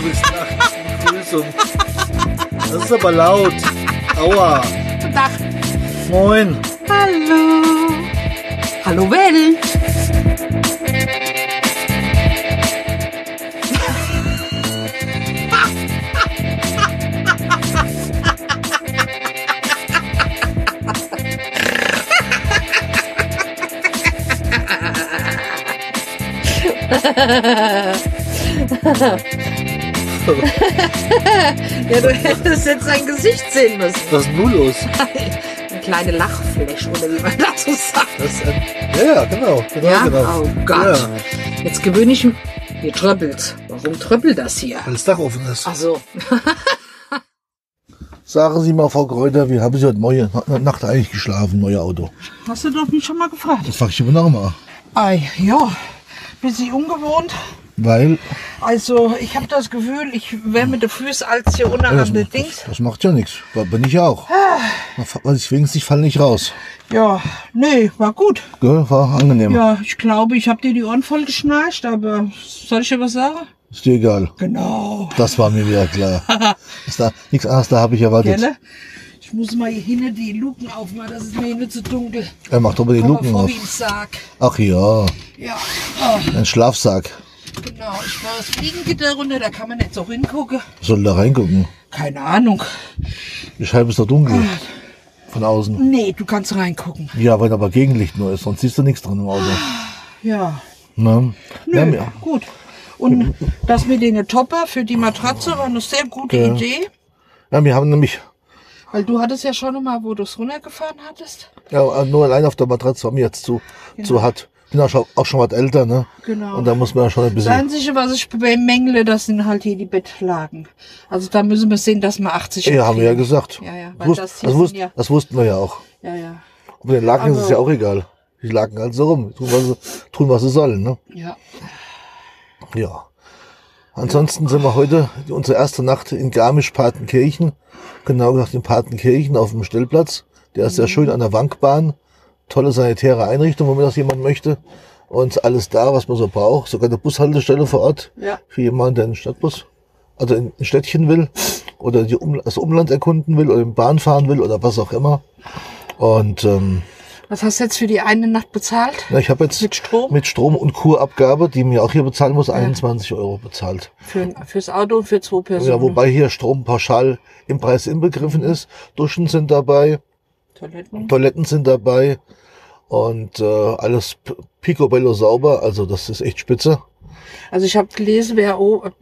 du bist nachts. Das ist aber laut. Aua. Guten Tag. Moin. Hallo. Hallo Ja, du hättest jetzt sein Gesicht sehen müssen. Was ist denn nun los? Eine kleine Lachfläche, oder wie man dazu sagt. Das ein, ja, ja, genau. genau, Ja? genau. Oh Gott. Ja, Jetzt gewöhne ich mich. Hier tröppelt. Warum tröppelt das hier? weil das Dach offen ist. Ach so. Sagen Sie mal, Frau Kräuter, wie haben Sie heute Morgen, Nacht eigentlich geschlafen, neue Auto? Hast du doch mich schon mal gefragt? Das frage ich immer noch mal. Ei, ja. Bisschen ungewohnt. Weil, Also, ich habe das Gefühl, ich wäre mit den Füßen als hier unten das, an den das, Dings. das macht ja nichts. Bin ich auch. Ich wenigstens, ich falle nicht raus. Ja, nee, war gut. Gell? War angenehm. Ja, ich glaube, ich habe dir die Ohren voll geschnarcht, aber soll ich dir was sagen? Ist dir egal. Genau. Das war mir wieder klar. ist da, nichts anderes, da habe ich erwartet. Gelle? Ich muss mal hier hinten die Luken aufmachen, das ist mir nicht zu dunkel. Er macht aber die Luken auf. Ach ja, Ja, oh, ein Schlafsack. Genau. Ich war das Fliegengitter runter, da kann man nicht so hingucken. Soll da reingucken? Keine Ahnung. Die Scheibe ist doch dunkel. Von außen. Nee, du kannst reingucken. Ja, wenn aber Gegenlicht nur ist, sonst siehst du nichts drin im Auto. Ja. Ne? Nö, Ja, gut. Und das mit den Topper für die Matratze war eine sehr gute Ja. Idee. ja, wir haben nämlich Weil du hattest ja schon mal, wo du es runtergefahren hattest. ja, nur allein auf der Matratze war mir jetzt zu, zu hart. Bin auch schon, auch schon was älter, ne? Genau. Und da muss man ja schon ein Das bisschen. Einzige, was ich bemängle, das sind halt hier die Bettlagen. Also da müssen wir sehen, dass wir 80 Ja, haben wir ja gesagt. Ja, ja, Wusst, das das, wusst, ja- das wussten wir ja auch. Ja, ja. Und mit den Laken ist es Aber- ja auch egal. Die Laken halt so rum. Tun, was sie, tun, was sie sollen, ne? Ja. Ja. Ansonsten sind wir heute unsere erste Nacht in Garmisch-Partenkirchen. Genau gesagt in Partenkirchen auf dem Stellplatz. Der ist sehr schön an der Wankbahn. Tolle sanitäre Einrichtung, wenn das jemand möchte. Und alles da, was man so braucht. Sogar eine Bushaltestelle vor Ort. Ja. Für jemanden, der einen Stadtbus, also in ein Städtchen will. Oder die um, das Umland erkunden will. Oder in Bahn fahren will. Oder was auch immer. Und ähm, Was hast du jetzt für die eine Nacht bezahlt? na, ich habe jetzt Mit Strom? mit Strom und Kurabgabe, die mir auch hier bezahlen muss, 21 Euro bezahlt. Für, fürs Auto und für zwei Personen. Ja, wobei hier Strom pauschal im Preis inbegriffen ist. Duschen sind dabei, Toiletten. Toiletten sind dabei und äh, alles picobello sauber. Also das ist echt spitze. Also ich habe gelesen, wer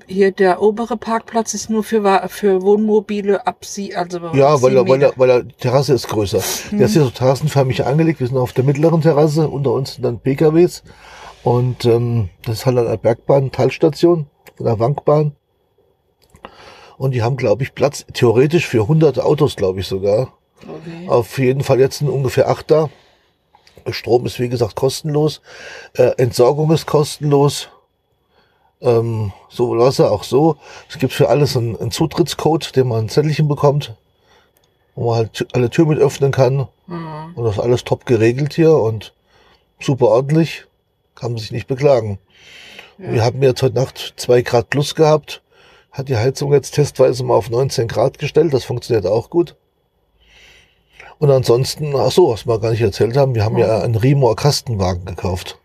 hier der obere Parkplatz ist nur für, für Wohnmobile ab sie, also Ja, weil, er, weil, er, weil er, die Terrasse ist größer. Der ist hier so terrassenförmig angelegt. Wir sind auf der mittleren Terrasse. Unter uns sind dann PKWs. Und ähm, das ist halt eine Bergbahn, Talstation von der Wankbahn. Und die haben, glaube ich, Platz theoretisch für 100 Autos, glaube ich sogar. Okay. Auf jeden Fall jetzt sind ungefähr acht da. Strom ist wie gesagt kostenlos. Äh, Entsorgung ist kostenlos. Ähm, sowohl Wasser auch so. Es gibt für alles einen, einen Zutrittscode, den man ein Zettelchen bekommt, wo man halt alle Türen mit öffnen kann. Mhm. Und das ist alles top geregelt hier und super ordentlich. Kann man sich nicht beklagen. Wir hatten jetzt heute Nacht zwei Grad plus gehabt. Hat die Heizung jetzt testweise mal auf 19 Grad gestellt. Das funktioniert auch gut. Und ansonsten, ach so, was wir gar nicht erzählt haben, wir haben ja einen Rimor Kastenwagen gekauft.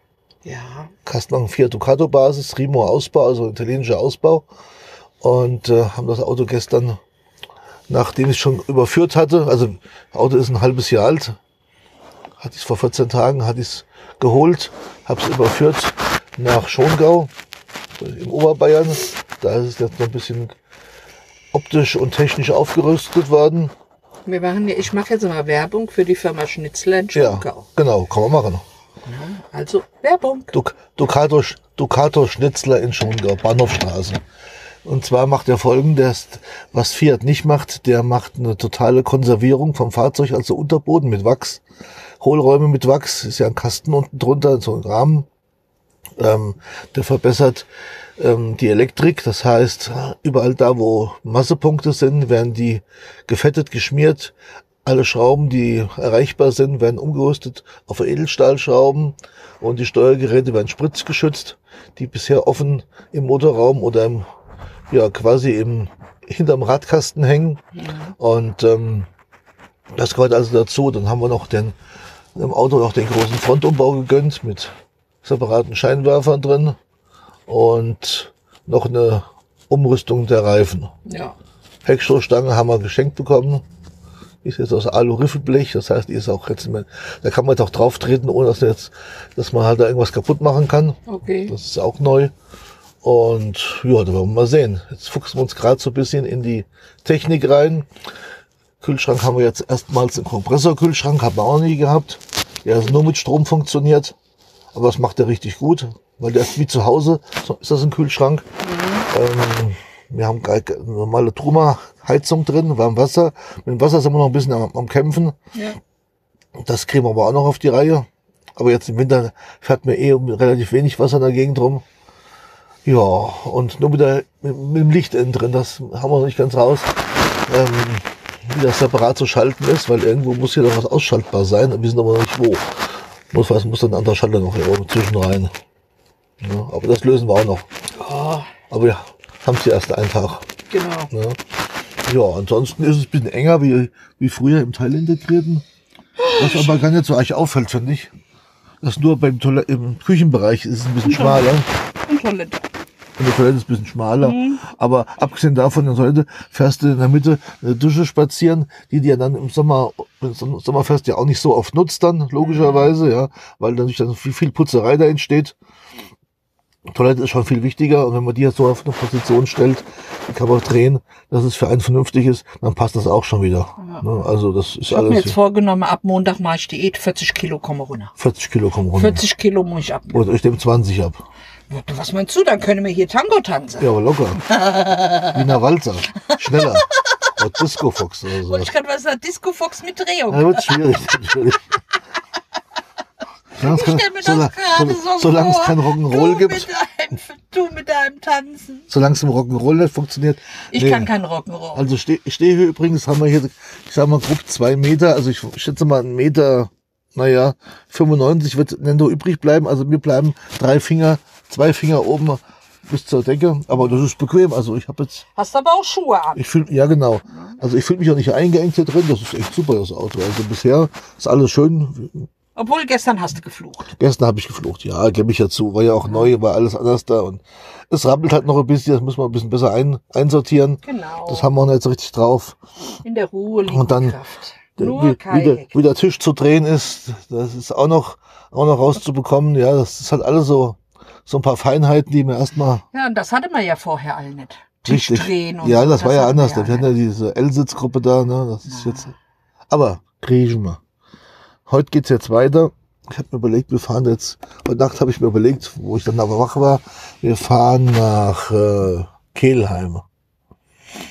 Ja. Kastenwagen 4 Ducato Basis, Rimor Ausbau, also italienischer Ausbau. Und äh, haben das Auto gestern, nachdem ich es schon überführt hatte, also das Auto ist ein halbes Jahr alt, hatte ich vor 14 Tagen, hatte ich es geholt, habe es überführt nach Schongau im Oberbayern. Da ist es jetzt noch ein bisschen optisch und technisch aufgerüstet worden. Wir machen ja, ich mache jetzt mal Werbung für die Firma Schnitzler in Ja, Schongau. genau, kann man machen. Also Werbung. Duc- Ducato, Ducato Schnitzler in Schongau, Bahnhofstraße. Und zwar macht er folgendes, was Fiat nicht macht, der macht eine totale Konservierung vom Fahrzeug, also Unterboden mit Wachs, Hohlräume mit Wachs, ist ja ein Kasten unten drunter, so ein Rahmen. Ähm, der verbessert ähm, die Elektrik, das heißt, überall da, wo Massepunkte sind, werden die gefettet, geschmiert. Alle Schrauben, die erreichbar sind, werden umgerüstet auf Edelstahlschrauben und die Steuergeräte werden spritzgeschützt, die bisher offen im Motorraum oder im ja quasi im hinterm Radkasten hängen. Und ähm, das gehört also dazu. Dann haben wir noch den im Auto noch den großen Frontumbau gegönnt mit separaten Scheinwerfern drin und noch eine Umrüstung der Reifen. Ja. Heckstoßstange haben wir geschenkt bekommen. Die ist jetzt aus Alu-Riffelblech, das heißt, die ist auch jetzt, da kann man jetzt auch drauf treten, ohne dass, jetzt, dass man halt da irgendwas kaputt machen kann. Okay. Das ist auch neu. Und ja, da werden wir mal sehen. Jetzt fuchsen wir uns gerade so ein bisschen in die Technik rein. Kühlschrank haben wir jetzt erstmals einen Kompressorkühlschrank, haben wir auch nie gehabt. Der ist nur mit Strom funktioniert. Aber das macht er richtig gut, weil der ist wie zu Hause. So ist das ein Kühlschrank. Ähm, wir haben gar keine normale Truma-Heizung drin, warm Wasser. Mit dem Wasser sind wir noch ein bisschen am, am Kämpfen. Ja. Das kriegen wir aber auch noch auf die Reihe. Aber jetzt im Winter fährt mir eh relativ wenig Wasser in der Gegend rum. Ja, und nur mit, der, mit, mit dem Licht innen drin, das haben wir noch nicht ganz raus, ähm, wie das separat zu schalten ist, weil irgendwo muss hier noch was ausschaltbar sein, wir wissen aber noch nicht wo. Notfalls muss dann ein anderer Schalter noch hier oben zwischen rein. Ja, aber das lösen wir auch noch. Oh, Aber ja, haben sie erst einen Tag. genau. Ne? Ja, ansonsten ist es ein bisschen enger wie, wie früher im Teilintegrierten. Was aber gar nicht so euch auffällt, finde ich. Das nur beim Toilette, im Küchenbereich ist es ein bisschen schmaler. Und Toilette. Und die Toilette ist ein bisschen schmaler. Aber abgesehen davon, in der Toilette fährst du in der Mitte eine Dusche spazieren, die dir dann im Sommer, im Sommerfest ja auch nicht so oft nutzt dann, logischerweise, ja, weil natürlich dann viel, viel Putzerei da entsteht. Toilette ist schon viel wichtiger und wenn man die jetzt so auf eine Position stellt, die kann man drehen, dass es für einen vernünftig ist, dann passt das auch schon wieder. Ne? Also das ist Ich habe mir alles jetzt vorgenommen, ab Montag mache ich Diät, 40 Kilo komme runter. 40 Kilo kommen runter. 40 Kilo muss ich abnehmen. Oder ich nehme 20 ab. Ja, du, Was meinst du? Dann können wir hier Tango tanzen. Ja, aber locker. Wiener Walzer. Schneller. Oder Disco Fox oder so. Wollte ich gerade was sagen, Disco Fox mit Drehung. Ja, wird schwierig, natürlich. Solange es ich kein- stell mir das solange- gerade so solange es kein Rock'n'Roll gibt, Mit deinem, du mit deinem Tanzen. solange es im Rock'n'Roll nicht funktioniert. Ich nee. kann kein Rock'n'Roll. Also Ste Stehhöhe übrigens haben wir hier, ich sag mal grob zwei Meter, also ich schätze mal einen Meter, naja, 95 wird Nendo übrig bleiben, also mir bleiben drei Finger, zwei Finger oben bis zur Decke, aber das ist bequem, also ich habe jetzt, Hast aber auch Schuhe an. ich fühle, ja genau, also ich fühle mich auch nicht eingeengt hier drin, das ist echt super, das Auto, also bisher ist alles schön, Obwohl gestern hast du geflucht. Gestern habe ich geflucht, ja, gebe ich ja zu. War ja auch neu, war alles anders da und es rappelt halt noch ein bisschen, das muss man ein bisschen besser ein, einsortieren. Genau. Das haben wir noch so richtig drauf. In der Ruhe liegt Und dann Kraft. Nur wie, wie, der, wie der Tisch zu drehen ist, das ist auch noch, auch noch rauszubekommen. Ja, das ist halt alles so, so ein paar Feinheiten, die mir erstmal Ja, und das hatte man ja vorher alle nicht. Tisch richtig. drehen und Ja, so, das war ja wir anders. Wir hatten ja diese L-Sitzgruppe da, ne, das ist jetzt, aber kriegen wir. Heute geht's jetzt weiter. Ich habe mir überlegt, wir fahren jetzt, heute Nacht habe ich mir überlegt, wo ich dann aber wach war, wir fahren nach äh, Kehlheim.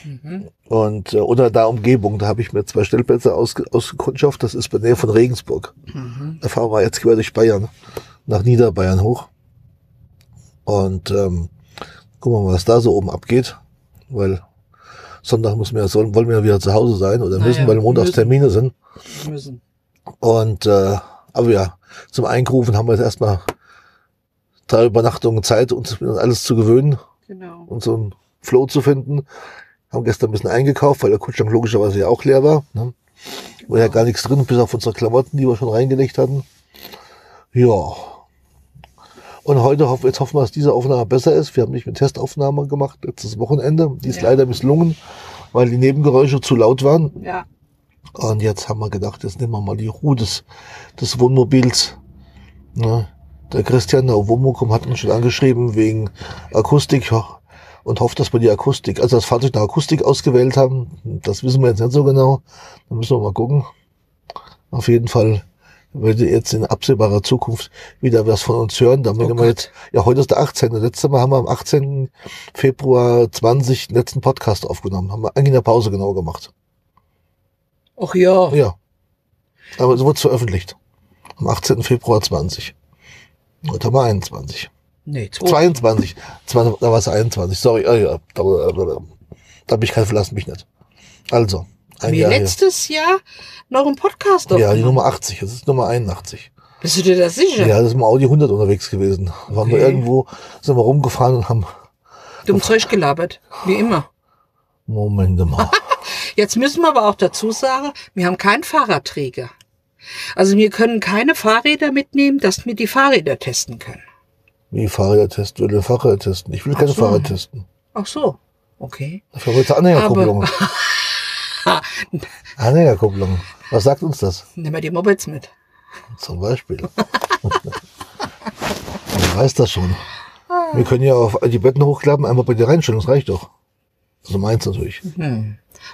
Mhm. Und, äh, oder da Umgebung, da habe ich mir zwei Stellplätze ausge, ausgekundschafft, das ist bei der Nähe von Regensburg. Mhm. Da fahren wir jetzt quer durch Bayern, nach Niederbayern hoch. Und ähm, gucken wir mal, was da so oben abgeht, weil Sonntag müssen wir, sollen, wollen wir ja wieder zu Hause sein oder müssen, ja, weil montags Termine sind. Müssen. Und äh, aber ja, zum Einkaufen haben wir jetzt erstmal drei Übernachtungen Zeit, uns an alles zu gewöhnen Genau. und so einen Flow zu finden. Haben gestern ein bisschen eingekauft, weil der Kühlschrank logischerweise ja auch leer war. Ne? War ja gar nichts drin, bis auf unsere Klamotten, die wir schon reingelegt hatten. Ja. Und heute hoffen, jetzt hoffen wir, dass diese Aufnahme besser ist. Wir haben nicht mit Testaufnahme gemacht, letztes Wochenende. Die ist Ja. leider misslungen, weil die Nebengeräusche zu laut waren. Ja. Und jetzt haben wir gedacht, jetzt nehmen wir mal die Ruhe des, des Wohnmobils. Ne? Der Christian, der Womokum, hat uns schon angeschrieben wegen Akustik und hofft, dass wir die Akustik, also das Fahrzeug nach Akustik ausgewählt haben. Das wissen wir jetzt nicht so genau. Da müssen wir mal gucken. Auf jeden Fall würde jetzt in absehbarer Zukunft wieder was von uns hören. Damit Oh wir Gott. jetzt, ja, heute ist der 18. Letztes Mal haben wir am 18. Februar 20 den letzten Podcast aufgenommen. Haben wir eigentlich in der Pause genau gemacht. Ach ja. Ja. Aber es wurde veröffentlicht. Am 18. Februar 20. Heute haben wir 21. Nee, zwei. 22. 20, da war es 21. Sorry. Ah, ja. Da, da, da bin ich kein Verlass mich nicht. Also. Ein Mir Jahr her. letztes Jahr noch ein Podcast Ja, die aufgenommen. Nummer 80. Das ist Nummer 81. Bist du dir das sicher? Ja, das ist im Audi 100 unterwegs gewesen. Da waren wir irgendwo, sind wir rumgefahren und haben Dumm Zeug gelabert. Wie immer. Moment mal. Jetzt müssen wir aber auch dazu sagen, wir haben keinen Fahrradträger. Also wir können keine Fahrräder mitnehmen, dass wir die Fahrräder testen können. Wie Fahrräder testen? Will Fahrräder testen? Ich will keine so. Fahrräder testen. Ach so. Okay. Dafür wollte Anhängerkupplung. Anhängerkupplung. Was sagt uns das? Nehmen wir die Mopeds mit. Zum Beispiel. Man weiß das schon. Wir können ja auf die Betten hochklappen, einmal bei dir reinstellen, das reicht doch. So meins natürlich.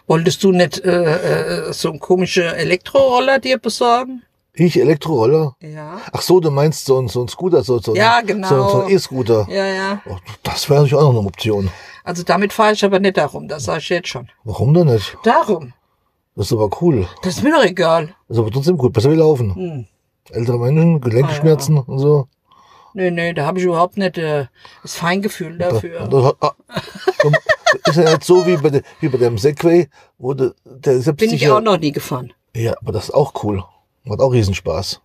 Wolltest du nicht äh, äh, so einen komischen Elektroroller dir besorgen? Ich, Elektroroller? Ja. Ach so, du meinst so ein, so ein Scooter, so, so, ein- Ja, genau. so, so ein E-Scooter. Ja, ja. Oh, das wäre natürlich auch noch eine Option. Also damit fahre ich aber nicht darum, das sage ich jetzt schon. Warum denn nicht? Darum. Das ist aber cool. Das ist mir doch egal. Das ist aber trotzdem gut. Besser wie laufen. Hm. Ältere Menschen, Gelenkschmerzen und so. Nee, nee, da habe ich überhaupt nicht äh, das Feingefühl dafür. Das hat, ah, ist ja nicht so wie bei, de, wie bei dem Segway, wo de, der selbst Bin ich auch noch nie gefahren. Ja, aber das ist auch cool. Macht auch Riesenspaß.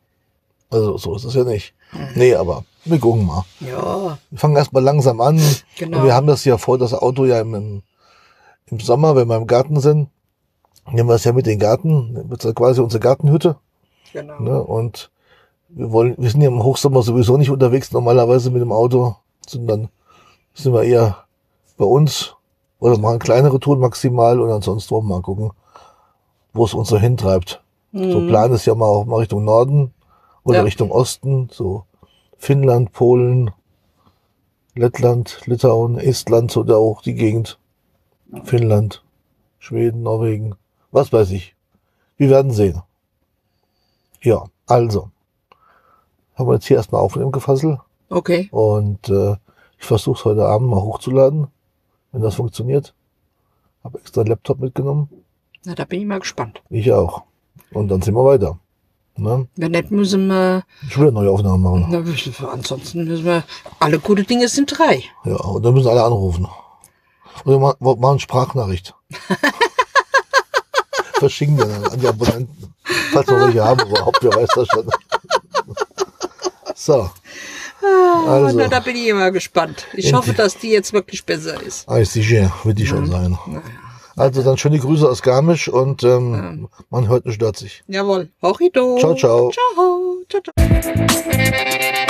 Also so ist es ja nicht. Mhm. Nee, aber wir gucken mal. Ja, Wir fangen erstmal langsam an. Genau. Und wir haben das ja vor, das Auto ja im, im Sommer, wenn wir im Garten sind, nehmen wir es ja mit den Garten. Ja quasi unsere Gartenhütte. genau. Ne? Und wir wollen, wir sind ja im Hochsommer sowieso nicht unterwegs normalerweise mit dem Auto, sondern sind wir eher bei uns oder machen kleinere Touren maximal und ansonsten auch mal gucken, wo es uns so hintreibt. So Plan ist ja mal auch mal Richtung Norden oder Ja. Richtung Osten, so Finnland, Polen, Lettland, Litauen, Estland oder auch die Gegend. Finnland, Schweden, Norwegen, was weiß ich. Wir werden sehen. Ja, also. Haben wir jetzt hier erstmal auf dem Gefassel Okay. und äh, ich versuche es heute Abend mal hochzuladen, wenn das funktioniert. Habe extra einen Laptop mitgenommen. Na, da bin ich mal gespannt. Ich auch. Und dann sind wir weiter. Ne? Wenn nicht, müssen wir, Ich will neue Aufnahmen machen. na, ansonsten müssen wir, alle gute Dinge sind drei. Ja, und dann müssen alle anrufen. Oder ma- ma- machen Sprachnachricht. Verschicken wir dann an die Abonnenten. Falls wir welche haben überhaupt, wer weiß das schon. So. Also, Na, da bin ich immer gespannt. Ich hoffe, dass die jetzt wirklich besser ist. ICG wird die schon sein. Also dann schöne Grüße aus Garmisch und ähm, man hört nicht stört sich. Jawohl. Horrido. Ciao, ciao. Ciao. Ciao, ciao.